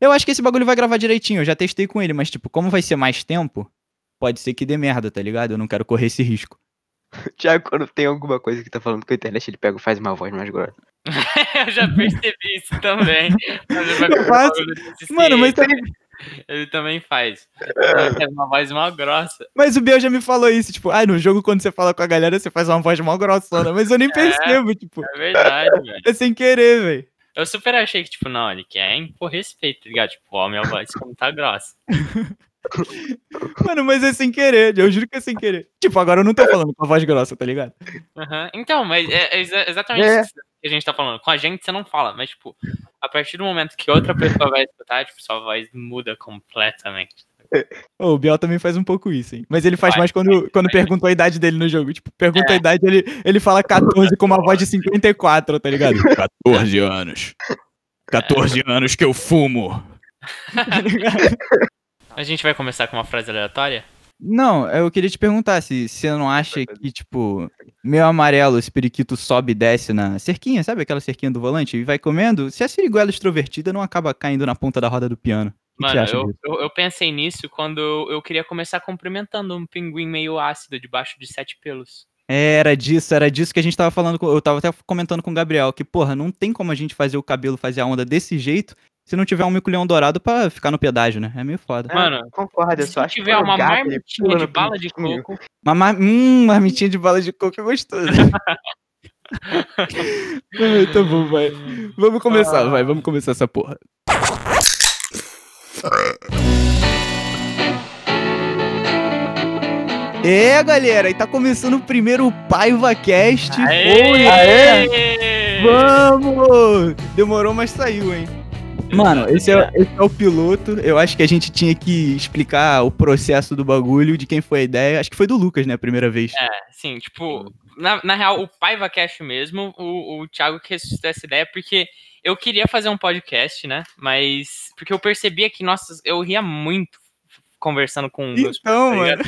Eu acho que esse bagulho vai gravar direitinho, eu já testei com ele, mas, tipo, como vai ser mais tempo, pode ser que dê merda, tá ligado? Eu não quero correr esse risco. O Thiago, quando tem alguma coisa que tá falando com a internet, ele pega e faz uma voz mais grossa. eu já percebi isso também. Mas Mano, mas, também- Ele também faz. Ele faz uma voz mal grossa. mas o Biel já me falou isso, tipo, ah, no jogo quando você fala com a galera, você faz uma voz mal grossona, mas eu nem percebo, tipo, É verdade, velho. é sem querer, velho. Eu super achei que, tipo, não, ele quer impor respeito, tá ligado? Tipo, ó, minha voz como tá grossa. Mano, mas é sem querer, eu juro que é sem querer. Tipo, agora eu não tô falando com a voz grossa, tá ligado? Aham. Então, mas é, é exa- exatamente É. isso que a gente tá falando. Com a gente você não fala, mas, tipo, a partir do momento que outra pessoa vai escutar, tipo, sua voz muda completamente. Ô, o Biel também faz um pouco isso, hein? Mas ele faz Vai, mais quando, quando pergunta a idade dele no jogo. Tipo, pergunta a idade, ele, ele fala 14 com uma voz de 54, tá ligado? 14 anos. 14 anos que eu fumo. A gente vai começar com uma frase aleatória? Não, eu queria te perguntar se você não acha que, tipo, meio amarelo, esse periquito sobe e desce na cerquinha, sabe aquela cerquinha do volante? E vai comendo. Se a siriguela extrovertida não acaba caindo na ponta da roda do piano. Que Mano, eu, eu, eu pensei nisso quando eu, eu queria começar cumprimentando um pinguim meio ácido debaixo de sete pelos. Era disso, era disso que a gente tava falando. com- Eu tava até comentando com o Gabriel, que, porra, não tem como a gente fazer o cabelo fazer a onda desse jeito se não tiver um mico-leão dourado pra ficar no pedágio, né? É meio foda. Mano, Concordo, eu Se só acho que tiver o uma gato, marmitinha de bala de coco, Uma mar... hum, marmitinha de bala de coco é gostoso. Tá bom, vai. Vamos começar, vai, vamos começar essa porra. É, galera, e tá começando o primeiro Paiva Cast. Aê! Aê! Vamos! Demorou, mas saiu, hein? Mano, esse é, esse é o piloto. Eu acho que a gente tinha que explicar o processo do bagulho, de quem foi a ideia. Acho que foi do Lucas, né, a primeira vez. É, sim, tipo, na, na real, o Paiva Cash mesmo, o, o Thiago que ressuscitou essa ideia, porque eu queria fazer um podcast, né? Mas. Porque eu percebia que, nossa, eu ria muito conversando com meus Então, tá mano.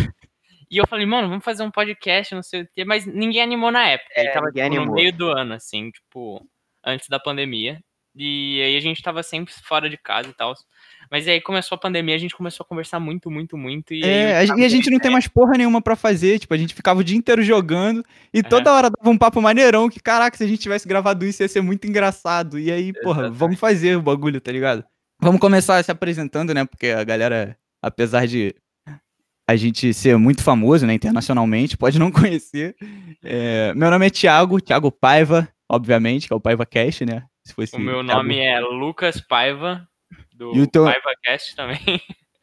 E eu falei, mano, vamos fazer um podcast, não sei o quê, mas ninguém animou na época. É, Ele tava tipo, no meio do ano, assim, tipo, antes da pandemia. E aí a gente tava sempre fora de casa e tal. Mas aí começou a pandemia, a gente começou a conversar muito, muito, muito. E aí É, o a, e a gente não tem mais porra nenhuma pra fazer. Tipo, a gente ficava o dia inteiro jogando e toda hora dava um papo maneirão. Que caraca, se a gente tivesse gravado isso ia ser muito engraçado. E aí, porra, Exatamente. vamos fazer o bagulho, tá ligado? Vamos começar se apresentando, né? Porque a galera, apesar de a gente ser muito famoso, né, internacionalmente, pode não conhecer. É, meu nome é Thiago, Thiago Paiva, obviamente, que é o Paiva Cast, né? Se fosse O meu Thiago- nome é Lucas Paiva, do E teu- Paiva Cast também.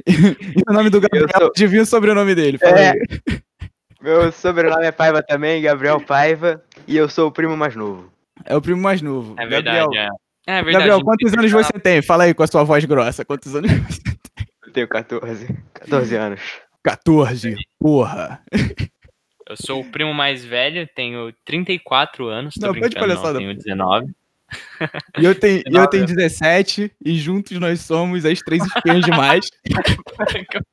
E o nome do Gabriel, sou- adivinha o sobrenome dele. Fala É. aí. Meu sobrenome é Paiva também, Gabriel Paiva, e eu sou o primo mais novo. É o primo mais novo. É Gabriel, verdade, é. É verdade. Gabriel, quantos anos você tem? Fala aí com a sua voz grossa. Quantos anos? Eu tenho 14, 14 anos. 14. Porra. Eu sou o primo mais velho, tenho 34 anos. Tô Não, pode palhaçada. tenho 19. E eu tenho, eu 19. tenho 17. E juntos nós somos as três espiãs demais.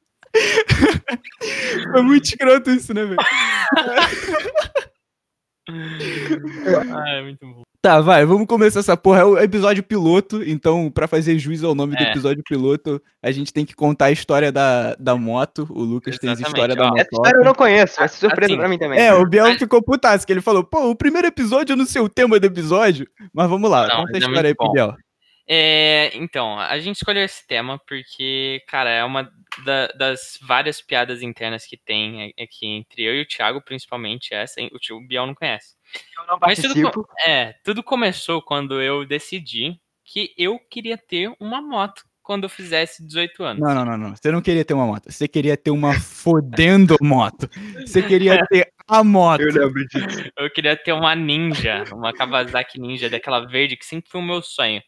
Foi muito escroto isso, né, velho? ah, é muito bom. Tá, vai, vamos começar essa porra. É o episódio piloto, então, pra fazer jus ao nome do É. episódio piloto, a gente tem que contar a história da, da moto. O Lucas tem a Exatamente, história da ó. moto. Essa história eu não conheço, vai ser surpresa Assim, pra mim também. É, o Biel ficou putaço, que ele falou, pô, o primeiro episódio eu não sei o tema do episódio. Mas vamos lá, Não, conta a é história aí muito pro. Biel. É, então, a gente escolheu esse tema porque, cara, é uma da- das várias piadas internas que tem aqui entre eu e o Thiago, principalmente essa. hein? O tio Biel não conhece. Eu não Mas tudo, é, tudo começou quando eu decidi que eu queria ter uma moto quando eu fizesse 18 anos. Não, não, não, não. Você não queria ter uma moto. Você queria ter uma fodendo moto. Você queria ter a moto. Eu lembro disso. Eu queria ter uma Ninja, uma Kawasaki Ninja daquela verde que sempre foi o meu sonho.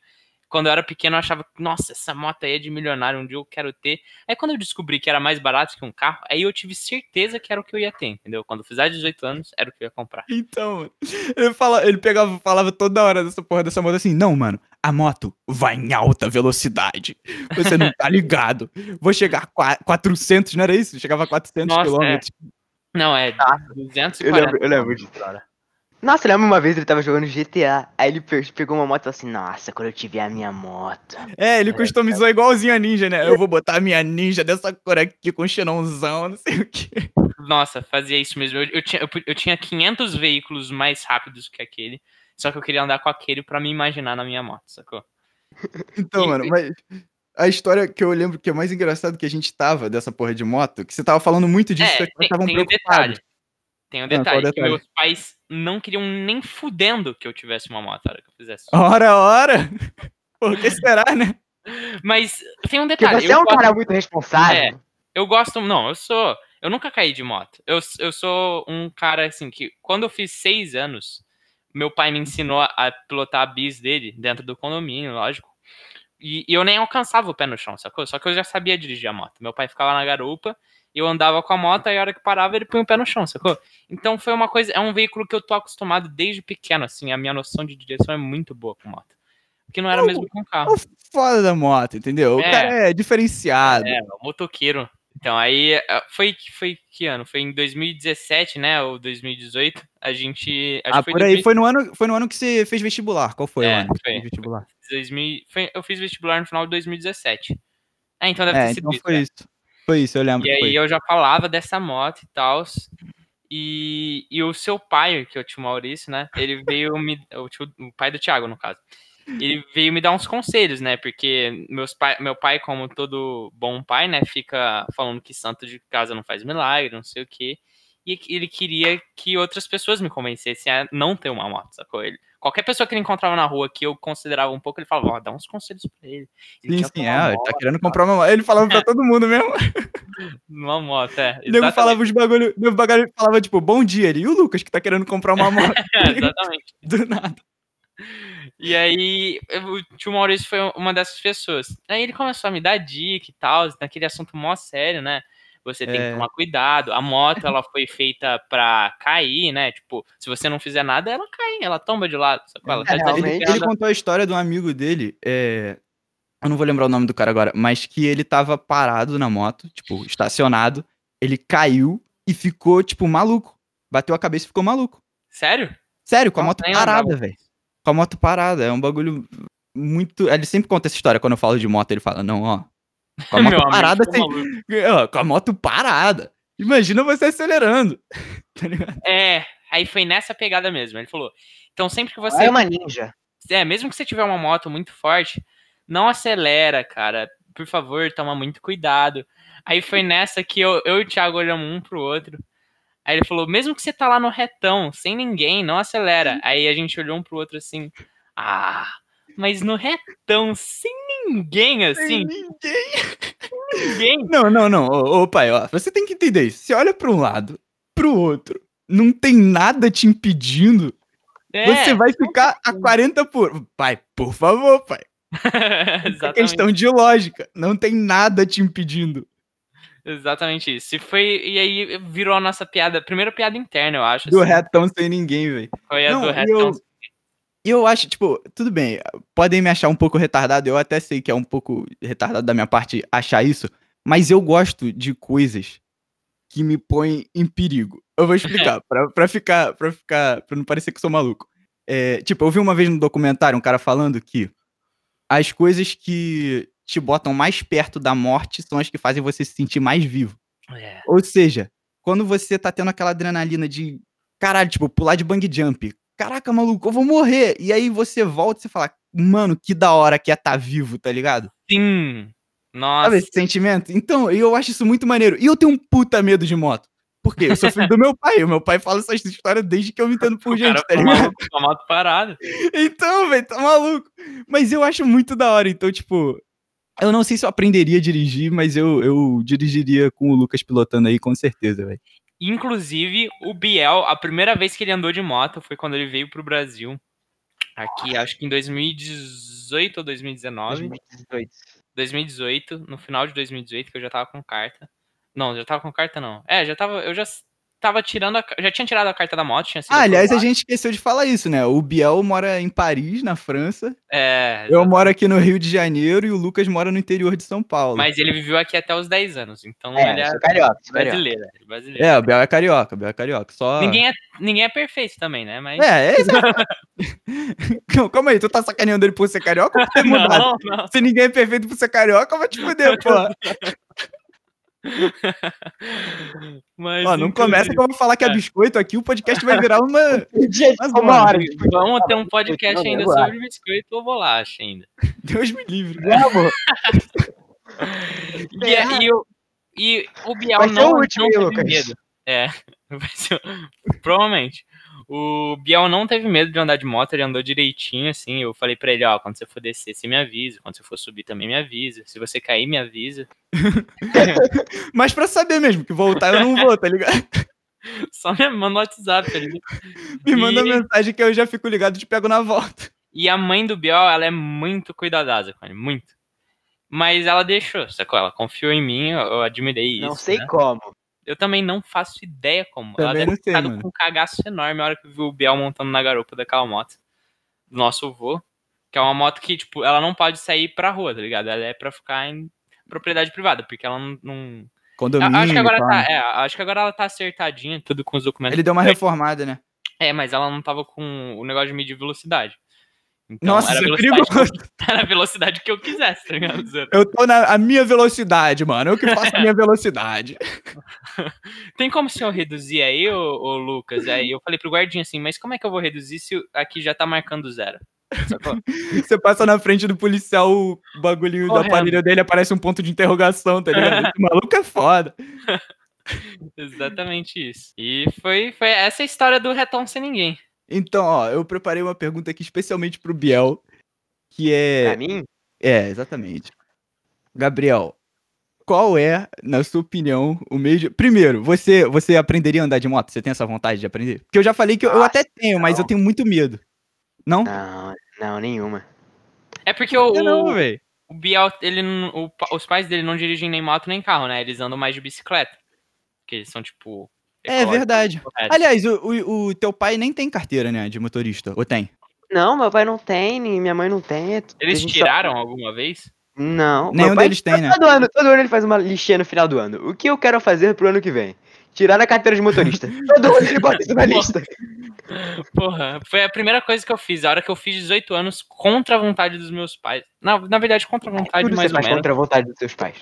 Quando eu era pequeno, eu achava que, nossa, essa moto aí é de milionário, um dia eu quero ter. Aí quando eu descobri que era mais barato que um carro, aí eu tive certeza que era o que eu ia ter, entendeu? Quando eu fizer 18 anos, era o que eu ia comprar. Então, ele, fala, ele pegava, falava toda hora dessa porra dessa moto assim, não, mano, a moto vai em alta velocidade. Você não tá ligado. Vou chegar a qua- 400, não era isso? Chegava a 400 Nossa, quilômetros. Não, é Tá. 240 Eu lembro, eu lembro disso. hora. Nossa, lembra uma vez ele tava jogando GTA, aí ele pe- pegou uma moto e falou assim, nossa, quando eu tiver a minha moto. É, ele customizou igualzinho a ninja, né? Eu vou botar a minha ninja dessa cor aqui com xenãozão, não sei o quê. Nossa, fazia isso mesmo. Eu, eu tinha, eu, eu tinha 500 veículos mais rápidos que aquele. Só que eu queria andar com aquele pra me imaginar na minha moto, sacou? Então, E- mano, mas a história que eu lembro que é mais engraçado que a gente tava dessa porra de moto, que você tava falando muito disso, É, que vocês tem, estavam tem um detalhe. Ah, detalhe, que meus pais não queriam nem fudendo que eu tivesse uma moto na hora que eu fizesse. Ora, ora! Por que será, né? Mas tem um Porque detalhe. você é um gosto- cara muito responsável. É. Eu gosto. Não, eu sou. Eu nunca caí de moto. Eu, eu sou um cara assim que, quando eu fiz seis anos, meu pai me ensinou a, a pilotar a bis dele dentro do condomínio, lógico. E, e eu nem alcançava o pé no chão, sacou? Só que eu já sabia dirigir a moto. Meu pai ficava na garupa, eu andava com a moto, e a hora que parava, ele punha o pé no chão, sacou? Então foi uma coisa. É um veículo que eu tô acostumado desde pequeno, assim. A minha noção de direção é muito boa com moto. Porque não era Não, mesmo com carro. O foda da moto, entendeu? O É. cara é diferenciado. É, o motoqueiro. Então, aí, ah, foi, foi que ano? Foi em 2017, né? Ou 2018. A gente. Ah, por aí. Foi no, ano, foi no ano que você fez vestibular. Qual foi É, o ano? foi. vestibular? 2000, foi- eu fiz vestibular no final de 2017. É, então deve ter É, sido então isso. foi né? isso. Foi isso, eu lembro. E aí foi. eu já falava dessa moto e tal. E, e o seu pai, que é o tio Maurício, né? Ele veio me. O, tio- o pai do Thiago, no caso. Ele veio me dar uns conselhos, né? Porque meus pai, meu pai, como todo bom pai, né? Fica falando que santo de casa não faz milagre, não sei o quê. E ele queria que outras pessoas me convencessem a não ter uma moto, sacou? Ele, qualquer pessoa que ele encontrava na rua que eu considerava um pouco, ele falava, ó, dá uns conselhos pra ele. Ele Sim, sim, é. Ele moto, tá querendo comprar uma moto. Ele falava pra todo mundo mesmo. Uma moto, é. O nego falava os bagulho. Nego bagulho falava, tipo, bom dia. Ele, e o Lucas que tá querendo comprar uma moto É, exatamente. do nada. E aí, o tio Maurício foi uma dessas pessoas. Aí ele começou a me dar dica e tal, naquele assunto mó sério, né? Você tem É. que tomar cuidado. A moto, ela foi feita pra cair, né? Tipo, se você não fizer nada, ela cai, ela tomba de lado. Ela tá É, realmente. Ele, ele contou a história de um amigo dele, é, eu não vou lembrar o nome do cara agora, mas que ele tava parado na moto, tipo, estacionado, ele caiu e ficou, tipo, maluco. Bateu a cabeça e ficou maluco. Sério? Sério, com a moto parada, velho. Com a moto parada, é um bagulho muito... Ele sempre conta essa história, quando eu falo de moto, ele fala, não, ó, com a moto parada, sem... maluco. ó, com a moto parada. Imagina você acelerando. Tá ligado? É, aí foi nessa pegada mesmo. Ele falou: então sempre que você É uma ninja. É, mesmo que você tiver uma moto muito forte, não acelera, cara. Por favor, toma muito cuidado. Aí foi nessa que eu, eu e o Thiago olhamos um pro outro. Aí ele falou, mesmo que você tá lá no retão, sem ninguém, não acelera. Aí a gente olhou um pro outro assim, ah, mas no retão, sem ninguém, assim, Ninguém ninguém. Não, não, não. Ô, ô, pai, ó, você tem que entender isso. Você olha pra um lado, pro outro, não tem nada te impedindo. É, Você vai ficar a 40 por. Pai, por favor, pai. É questão de lógica. Não tem nada te impedindo. exatamente isso. E foi, e aí virou a nossa piada, primeira piada interna, eu acho. Do assim. retão sem ninguém, velho. Foi a Não, do retão. eu- E eu acho, tipo, tudo bem, podem me achar um pouco retardado, eu até sei que é um pouco retardado da minha parte achar isso, mas eu gosto de coisas que me põem em perigo. Eu vou explicar, pra, pra ficar, pra ficar, pra não parecer que eu sou maluco. É, tipo, eu vi uma vez no documentário um cara falando que as coisas que te botam mais perto da morte são as que fazem você se sentir mais vivo. É. Ou seja, quando você tá tendo aquela adrenalina de, caralho, tipo, pular de bang jump. Caraca, maluco, eu vou morrer. E aí você volta e você fala, mano, que da hora que é tá vivo, tá ligado? Sim. Nossa. Sabe esse sentimento? Então, eu acho isso muito maneiro. E eu tenho um puta medo de moto. Por quê? Eu sou filho do meu pai. O meu pai fala essa história desde que eu me entendo por gente, tá ligado? maluco, moto parada. Então, velho, tá maluco. Mas eu acho muito da hora. Então, tipo, eu não sei se eu aprenderia a dirigir, mas eu, eu dirigiria com o Lucas pilotando aí, com certeza, velho. Inclusive, o Biel, a primeira vez que ele andou de moto foi quando ele veio pro Brasil. Aqui, acho que em 2018 ou 2019. 2018. 2018, no final de 2018, que eu já tava com carta. Não, já tava com carta não. É, já tava, eu já tava tirando a, já tinha tirado a carta da moto, tinha sido Ah, aliás, a gente esqueceu de falar isso, né? O Biel mora em Paris, na França. É, Eu moro aqui no Rio de Janeiro e o Lucas mora no interior de São Paulo. mas ele viveu aqui até os 10 anos, então É, ele é sou carioca, brasileiro, é brasileiro. É, o Biel é carioca, o Biel é carioca. Só. Ninguém, é, ninguém é perfeito também, né? Mas. É, é exato. Calma aí, tu tá sacaneando ele por ser carioca ou por ter mudado? não, não. Se ninguém é perfeito por ser carioca, vai te fuder, pô. Mas, Ó, não inclusive, começa que eu vou falar que é biscoito aqui, o podcast vai virar uma. Mas, uma hora. Vamos ter um podcast Não, ainda sobre biscoito ou bolacha ainda. Deus me livre. Vamos. E, é, e, o, e o Biel Vai ser não, o último, não teve Lucas? medo. É, vai ser, provavelmente. O Biel não teve medo de andar de moto, ele andou direitinho, assim. Eu falei pra ele, ó, quando você for descer, você me avisa. Quando você for subir, também me avisa. Se você cair, me avisa. Mas pra saber mesmo, que voltar eu não vou, tá ligado? Só me manda no WhatsApp, tá ligado? Me manda E- mensagem que eu já fico ligado e te pego na volta. E a mãe do Biel, ela é muito cuidadosa com ele, muito. Mas ela deixou, sacou? Ela confiou em mim, eu, eu admirei isso. Não sei né? como. Eu também não faço ideia como. ela Também deve não ter ficado com um cagaço enorme a hora que viu o Biel montando na garupa daquela moto. Do nosso vô. Que é uma moto que, tipo, ela não pode sair pra rua, tá ligado? Ela é pra ficar em propriedade privada, porque ela não. não... Condomínio. acho que agora tá. É, acho que agora ela tá acertadinha, tudo com os documentos. Ele deu uma reformada, né? É, mas ela não tava com o negócio de medir velocidade. Então, Nossa, era, é velocidade perigoso. que eu- era a velocidade que eu quisesse, tá ligado? Eu tô na a minha velocidade, mano. Eu que faço a minha velocidade. Tem como o senhor reduzir aí, ô, ô Lucas? Aí eu falei pro guardinha assim, mas como é que eu vou reduzir se aqui já tá marcando zero? Você passa na frente do policial, o bagulhinho do Correndo. aparelho dele aparece um ponto de interrogação, tá ligado? Esse maluco é foda. Exatamente isso. E foi, foi essa a história do Retom Sem Ninguém. Então, ó, eu preparei uma pergunta aqui especialmente pro Biel, que é... Pra mim, É, exatamente. Gabriel, qual é, na sua opinião, o meio de... Primeiro, você, você aprenderia a andar de moto? Você tem essa vontade de aprender? Porque eu já falei que eu, eu Nossa, até tenho, mas eu não. tenho muito medo. Não? não, não, nenhuma. É porque o, não, o, velho. o Biel, ele, não- o os pais dele não dirigem nem moto nem carro, né? Eles andam mais de bicicleta. Porque eles são, tipo. É ecológicos verdade. corretos. Aliás, o, o, o teu pai nem tem carteira, né, de motorista. Ou tem? Não, meu pai não tem, nem minha mãe não tem. é- Eles gente só- tiraram alguma vez? Não. Nenhum pai- deles tem, né? Todo ano, todo ano ele faz uma lixinha no final do ano. O que eu quero fazer pro ano que vem? Tirar a carteira de motorista. todo ano ele bota isso na lista. Porra, foi a primeira coisa que eu fiz. A hora que eu fiz 18 anos, contra a vontade dos meus pais. Na, na verdade, contra a vontade, Tudo mais você ou faz menos. contra a vontade dos seus pais.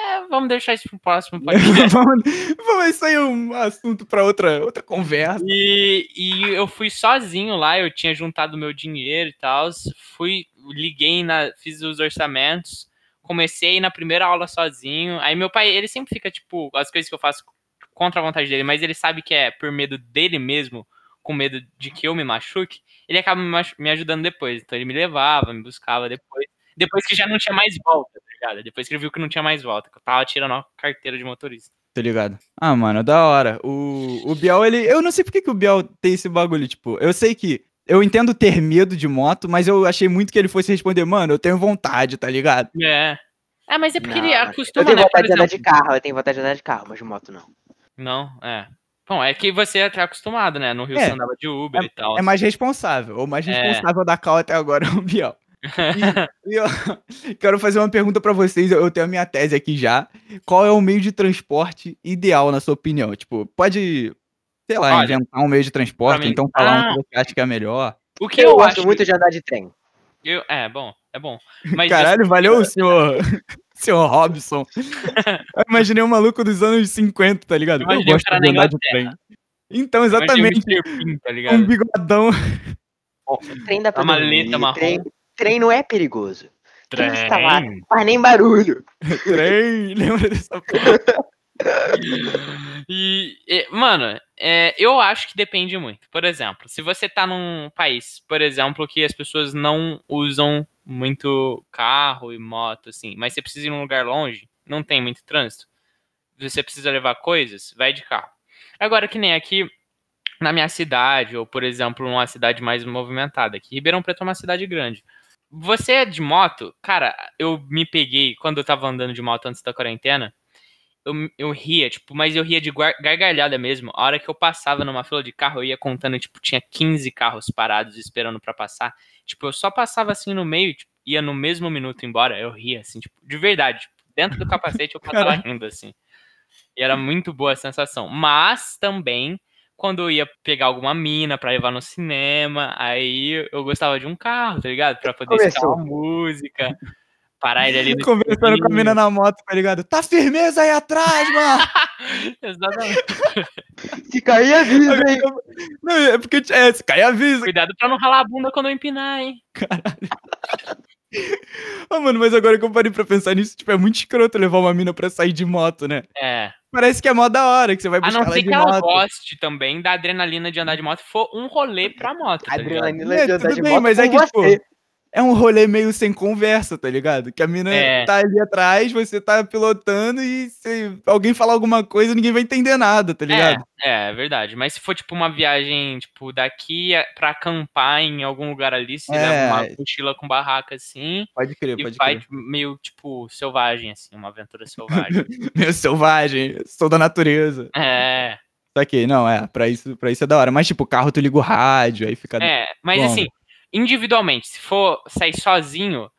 É, vamos deixar isso pro próximo podcast. vamos, isso aí é um assunto pra outra, outra conversa. E, e eu fui sozinho lá, eu tinha juntado meu dinheiro e tal. Fui, liguei, na, fiz os orçamentos, comecei na primeira aula sozinho. Aí meu pai, ele sempre fica, tipo, as coisas que eu faço contra a vontade dele, mas ele sabe que é por medo dele mesmo, com medo de que eu me machuque, ele acaba me, me ajudando depois. Então ele me levava, me buscava depois. Depois que já não tinha mais volta, tá ligado? Depois que ele viu que não tinha mais volta, que eu tava tirando a carteira de motorista. Tá ligado? Ah, mano, da hora. O, o Biel, ele. Eu não sei por que, que o Biel tem esse bagulho. Tipo, eu sei que. Eu entendo ter medo de moto, mas eu achei muito que ele fosse responder, mano, eu tenho vontade, tá ligado? É. É, mas é porque ele Não, acostuma, eu tenho né? vontade de andar de carro, eu tenho vontade de andar de carro, mas de moto não. Não, é. Bom, é que você é acostumado, né? No Rio É, você andava de Uber e tal. É mais responsável. O mais É. responsável da cal até agora é o Biel. E, e eu quero fazer uma pergunta pra vocês. Eu tenho a minha tese aqui já. Qual é o meio de transporte ideal, na sua opinião? Tipo, pode, sei lá, Olha, inventar um meio de transporte, mim- então falar um Ah. que você acha que é melhor. o que Eu, eu, gosto acho muito de andar de trem. eu- é bom, é bom. Mas Caralho, valeu, senhor, senhor Robson. Eu imaginei um maluco dos anos 50, tá ligado? Eu o gosto de na andar de trem. Então, eu exatamente. Bean, tá um bigodão. Trem dá pra A maleta marrom. Trem, trem não é perigoso. Trem Trem. está lá, faz nem barulho. Trem, lembra dessa porra? E, e, mano, é, eu acho que depende muito. Por exemplo, se você tá num país, por exemplo, que as pessoas não usam muito carro e moto, assim, mas você precisa ir num lugar longe, não tem muito trânsito, você precisa levar coisas, vai de carro. Agora, que nem aqui na minha cidade, ou por exemplo, numa cidade mais movimentada, aqui Ribeirão Preto é uma cidade grande. Você é de moto, cara, eu me peguei quando eu tava andando de moto antes da quarentena, eu, eu ria, tipo, mas eu ria de gargalhada mesmo. A hora que eu passava numa fila de carro, eu ia contando, tipo, tinha 15 carros parados esperando pra passar. Tipo, eu só passava assim no meio, tipo, ia no mesmo minuto embora, eu ria, assim, tipo, de verdade. Tipo, dentro do capacete eu passava rindo, assim. E era muito boa a sensação. Mas também, quando eu ia pegar alguma mina pra levar no cinema, aí eu gostava de um carro, tá ligado? Pra poder escutar Começou. uma música. Parar ele ali Conversando com a mina na moto, tá ligado? Tá firmeza aí atrás, mano! Exatamente. Se cair, avisa, hein? Não, é porque, é, se cair avisa. Cuidado pra não ralar a bunda quando eu empinar, hein? Ah, mano, mas agora que eu parei pra pensar nisso, tipo, é muito escroto levar uma mina pra sair de moto, né? É. Parece que é mó da hora, que você vai A buscar não ela ser de que ela moto. goste também da adrenalina de andar de moto, for um rolê pra moto, tá ligado? Adrenalina É, de andar tudo de bem, moto mas é que, tipo, você. É um rolê meio sem conversa, tá ligado? Que a mina É. tá ali atrás, você tá pilotando e se alguém falar alguma coisa, ninguém vai entender nada, tá ligado? É, é verdade. Mas se for tipo uma viagem, tipo, daqui pra acampar em algum lugar ali, você É. leva uma mochila com barraca assim Pode crer, e pode vai crer. tipo, meio, tipo, selvagem, assim, uma aventura selvagem. Meio selvagem, sou da natureza. é, Saquei, não, é, pra isso, pra isso é da hora. Mas, tipo, carro tu liga o rádio, aí fica. é. Mas Como? assim, individualmente, se for sair sozinho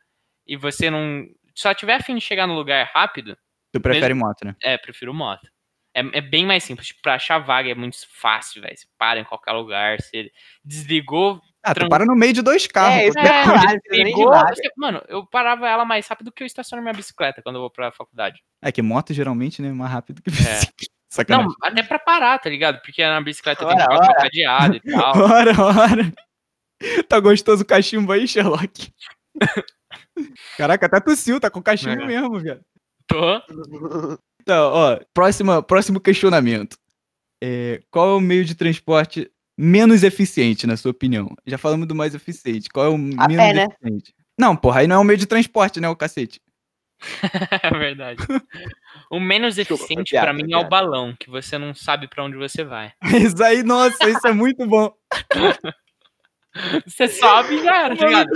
e você não. Só tiver afim de chegar no lugar rápido, Tu prefere moto, né? É, prefiro moto. É, é bem mais simples. Tipo, pra achar vaga é muito fácil, velho. Você para em qualquer lugar, você desligou. Ah, tu para no meio de dois carros. É, é Desligou. você- mano, eu parava ela mais rápido que eu estaciono minha bicicleta quando eu vou pra faculdade. É que moto geralmente, né, é mais rápido que É. bicicleta. Sacanagem. Não, até pra parar, tá ligado? Porque na bicicleta tem que Ora, colocar o ora. cadeado e tal. Ora, ora. Tá gostoso o cachimbo aí, Sherlock? Caraca, até tossiu, tá com cachimbo É. mesmo, velho. Tô. Então, ó, próxima, próximo questionamento. É, qual é o meio de transporte menos eficiente, na sua opinião? Já falamos do mais eficiente. Qual é o A menos pé, né? eficiente? Não, porra, aí não é um meio de transporte, né, o cacete? É verdade. O menos eficiente foi mim é o balão, que você não sabe pra onde você vai. Isso aí, nossa, isso é muito bom. Você sobe e já era, tá ligado?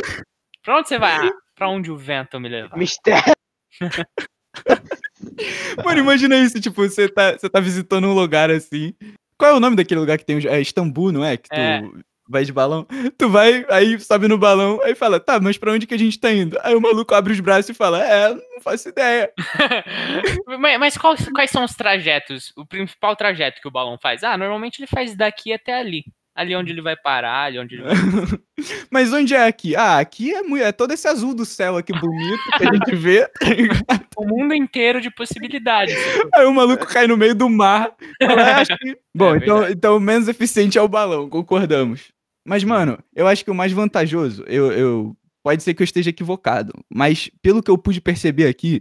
Pra onde você vai? Ah, pra onde o vento me levar. Mistério. Mano, imagina isso, tipo, você tá, você tá visitando um lugar assim. Qual é o nome daquele lugar que tem. É Istambul, não é? Que tu É. vai de balão. Tu vai, aí sobe no balão, aí fala, tá, mas pra onde que a gente tá indo? Aí o maluco abre os braços e fala, é, não faço ideia. mas mas quais, quais são os trajetos? O principal trajeto que o balão faz? Ah, normalmente ele faz daqui até ali. Ali onde ele vai parar, ali onde ele vai. Mas onde é aqui? Ah, aqui é, é todo esse azul do céu aqui bonito que a gente vê. O mundo inteiro de possibilidades. Aí o maluco cai no meio do mar. Fala, "É, acho que-" Bom, É então, então o menos eficiente é o balão, concordamos. Mas, mano, eu acho que o mais vantajoso, eu, eu pode ser que eu esteja equivocado, mas pelo que eu pude perceber aqui,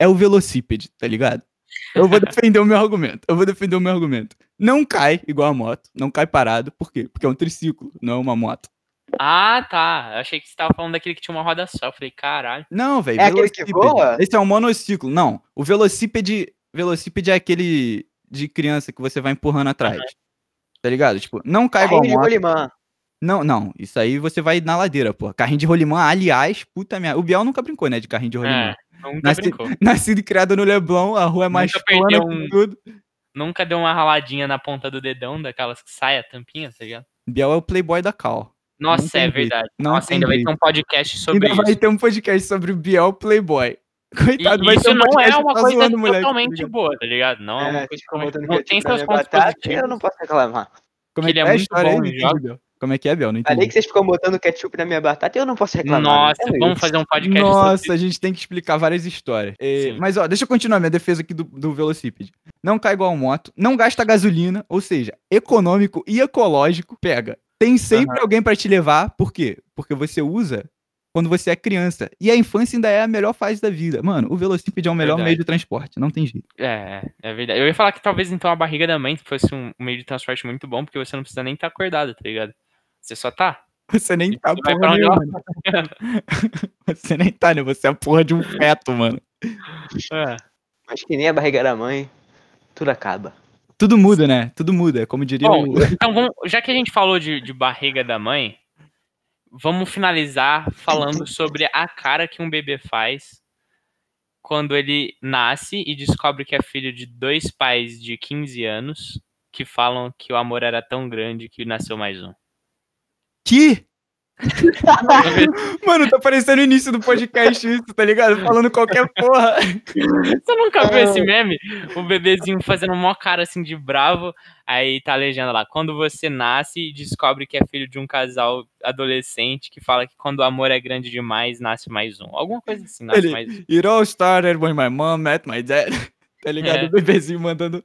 é o velocípede, tá ligado? Eu vou defender o meu argumento. Eu vou defender o meu argumento. Não cai igual a moto, não cai parado. Por quê? Porque é um triciclo, não é uma moto. Ah, tá. Eu achei que você tava falando daquele que tinha uma roda só. Eu falei, caralho. Não, velho. É aquele que voa? Esse é um monociclo. Não, o velocípede, velocípede é aquele de criança que você vai empurrando atrás. Tá ligado? Tipo, não cai igual Carrinho de moto. rolimã. Não, não. Isso aí você vai na ladeira, pô. Carrinho de rolimã, aliás, puta merda. O Biel nunca brincou, né, de carrinho de rolimã. É, nunca Nasci- brincou. Nascido e criado no Leblon, a rua é mais Nunca plana que um- tudo. Nunca deu uma raladinha na ponta do dedão, daquelas que sai a tampinha, tá ligado? Biel é o playboy da Cal. Nossa, tem é jeito, verdade. não Nossa, tem ainda vai jeito. ter um podcast sobre Ainda vai isso. ter um podcast sobre o Biel Playboy. E Coitado, vai ter isso um não é podcast uma só coisa zoando o moleque, tá totalmente boa, tá ligado? Não é, uma É, coisa ficou botando totalmente... Não tem ketchup na seus pontos positivos. Eu não posso reclamar. Como é Ele que é é a muito história aí? Como é que é, Biel? Não entendi. Falei que vocês ficam botando ketchup na minha batata eu não posso reclamar. Nossa, né? vamos fazer um podcast Nossa, sobre a gente tem que explicar várias histórias. É, mas ó, deixa eu continuar minha defesa aqui do, do velocípede. Não cai igual moto, não gasta gasolina, ou seja, econômico e ecológico, pega. Tem sempre alguém pra te levar, por quê? Porque você usa quando você é criança. E a infância ainda é a melhor fase da vida. Mano, o velocípede é o melhor Verdade. meio de transporte, não tem jeito. É, é verdade. Eu ia falar que talvez então a barriga da mãe fosse um meio de transporte muito bom, porque você não precisa nem estar acordado, tá ligado? Você só tá. Você nem tá Você porra nenhuma. Você nem tá, né? Você é a porra de um feto, mano. É. Mas que nem a barriga da mãe, tudo acaba. Tudo muda, né? Tudo muda. Como diria Bom, o. então vamos, já que a gente falou de, de barriga da mãe, vamos finalizar falando sobre a cara que um bebê faz quando ele nasce e descobre que é filho de dois pais de 15 anos que falam que o amor era tão grande que nasceu mais um. Que? Mano, tá parecendo o início do podcast isso, tá ligado? Falando qualquer porra. Você nunca viu esse meme? O bebezinho fazendo uma cara assim de bravo, aí tá a legenda lá. Quando você nasce e descobre que é filho de um casal adolescente que fala que quando o amor é grande demais, nasce mais um. Alguma coisa assim, nasce Ele- mais um. It all started when my mom met my dad. Tá ligado? É. O bebezinho mandando,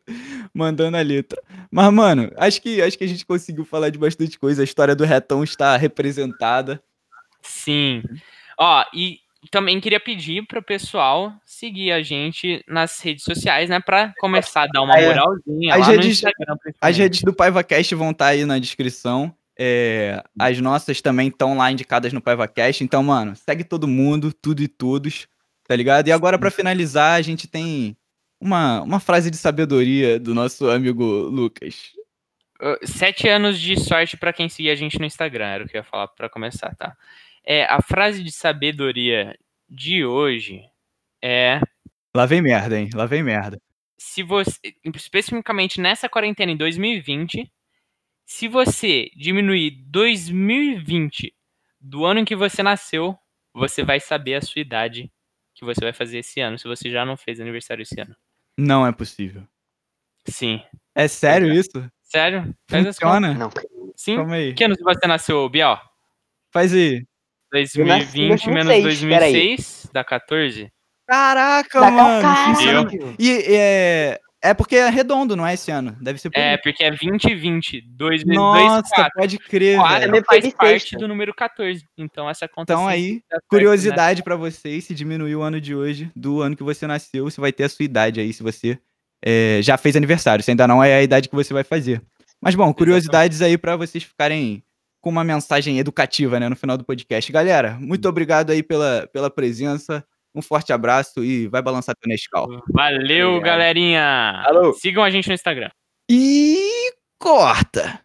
mandando a letra. Mas, mano, acho que, acho que a gente conseguiu falar de bastante coisa. A história do retão está representada. Sim. Ó, e também queria pedir pro pessoal seguir a gente nas redes sociais, né? Pra começar a dar uma é. moralzinha As redes-. As redes do PaivaCast vão estar aí na descrição. É, as nossas também estão lá indicadas no PaivaCast. Então, mano, segue todo mundo, tudo e todos, tá ligado? E agora, pra finalizar, a gente tem uma, uma frase de sabedoria do nosso amigo Lucas. Sete anos de sorte pra quem seguir a gente no Instagram, era o que eu ia falar pra começar, tá? É, a frase de sabedoria de hoje é Lá vem merda, hein? Lá vem merda. se você, especificamente nessa quarentena em 2020, se você diminuir 2020 do ano em que você nasceu, você vai saber a sua idade que você vai fazer esse ano, se você já não fez aniversário esse ano. Não é possível. Sim. É sério isso? Sério? Faz as contas. Funciona? Não. Sim. Calma aí. Que ano você nasceu, Biel? Faz aí. 2020 menos 2006, peraí. 2006, dá 14? Caraca, Dá- mano. Caralho. funciona. E é, é porque é redondo, não é esse ano? Deve ser por É, porque é 2020, 2 vezes 2, Nossa, 4. pode crer, 4 velho. Também faz parte bissexto. do número 14. Então essa conta Então aí, né? curiosidade pra vocês, se diminuir o ano de hoje do ano que você nasceu, você vai ter a sua idade aí, se você é, já fez aniversário. Se ainda não é a idade que você vai fazer. Mas bom, curiosidades aí pra vocês ficarem com uma mensagem educativa, né, no final do podcast. Galera, muito obrigado aí pela, pela presença. Um forte abraço e vai balançar teu Nescau. Valeu, Obrigado. galerinha! Alô. Sigam a gente no Instagram. E corta!